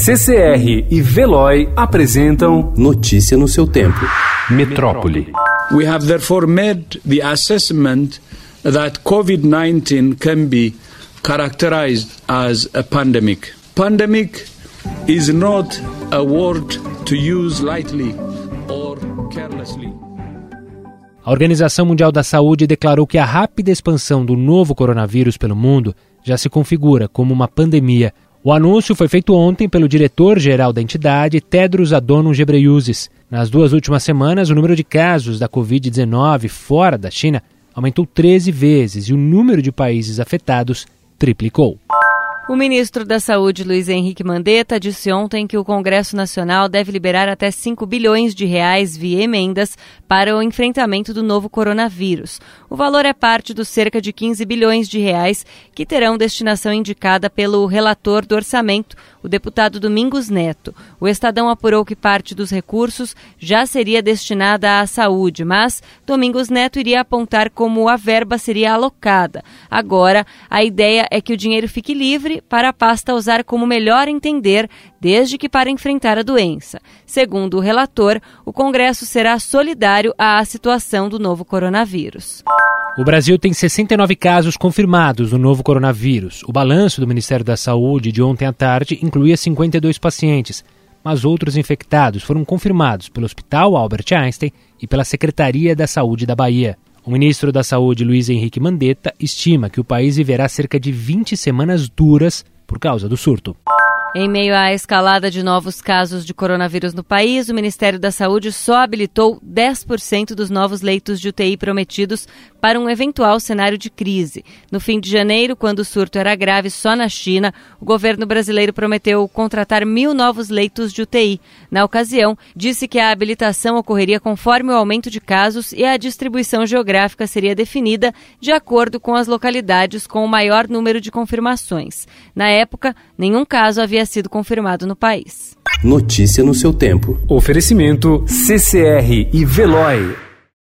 CCR e Veloy apresentam Notícia no seu tempo. Metrópole. We have therefore made the assessment that COVID-19 can be characterized as a pandemic. Pandemic is not a word to use lightly or carelessly. A Organização Mundial da Saúde declarou que a rápida expansão do novo coronavírus pelo mundo já se configura como uma pandemia. O anúncio foi feito ontem pelo diretor-geral da entidade, Tedros Adhanom Ghebreyesus. Nas duas últimas semanas, o número de casos da Covid-19 fora da China aumentou 13 vezes e o número de países afetados triplicou. O ministro da Saúde, Luiz Henrique Mandetta, disse ontem que o Congresso Nacional deve liberar até 5 bilhões de reais via emendas para o enfrentamento do novo coronavírus. O valor é parte dos cerca de 15 bilhões de reais que terão destinação indicada pelo relator do orçamento, o deputado Domingos Neto. O Estadão apurou que parte dos recursos já seria destinada à saúde, mas Domingos Neto iria apontar como a verba seria alocada. Agora, a ideia é que o dinheiro fique livre para a pasta usar como melhor entender, desde que para enfrentar a doença. Segundo o relator, o Congresso será solidário à situação do novo coronavírus. O Brasil tem 69 casos confirmados do novo coronavírus. O balanço do Ministério da Saúde de ontem à tarde incluía 52 pacientes, mas outros infectados foram confirmados pelo Hospital Albert Einstein e pela Secretaria da Saúde da Bahia. O ministro da Saúde, Luiz Henrique Mandetta, estima que o país viverá cerca de 20 semanas duras por causa do surto. Em meio à escalada de novos casos de coronavírus no país, o Ministério da Saúde só habilitou 10% dos novos leitos de UTI prometidos para um eventual cenário de crise. No fim de janeiro, quando o surto era grave só na China, o governo brasileiro prometeu contratar mil novos leitos de UTI. Na ocasião, disse que a habilitação ocorreria conforme o aumento de casos e a distribuição geográfica seria definida de acordo com as localidades com o maior número de confirmações. Na época, nenhum caso havia sido confirmado no país. Notícia no seu tempo. Oferecimento CCR e Veloy.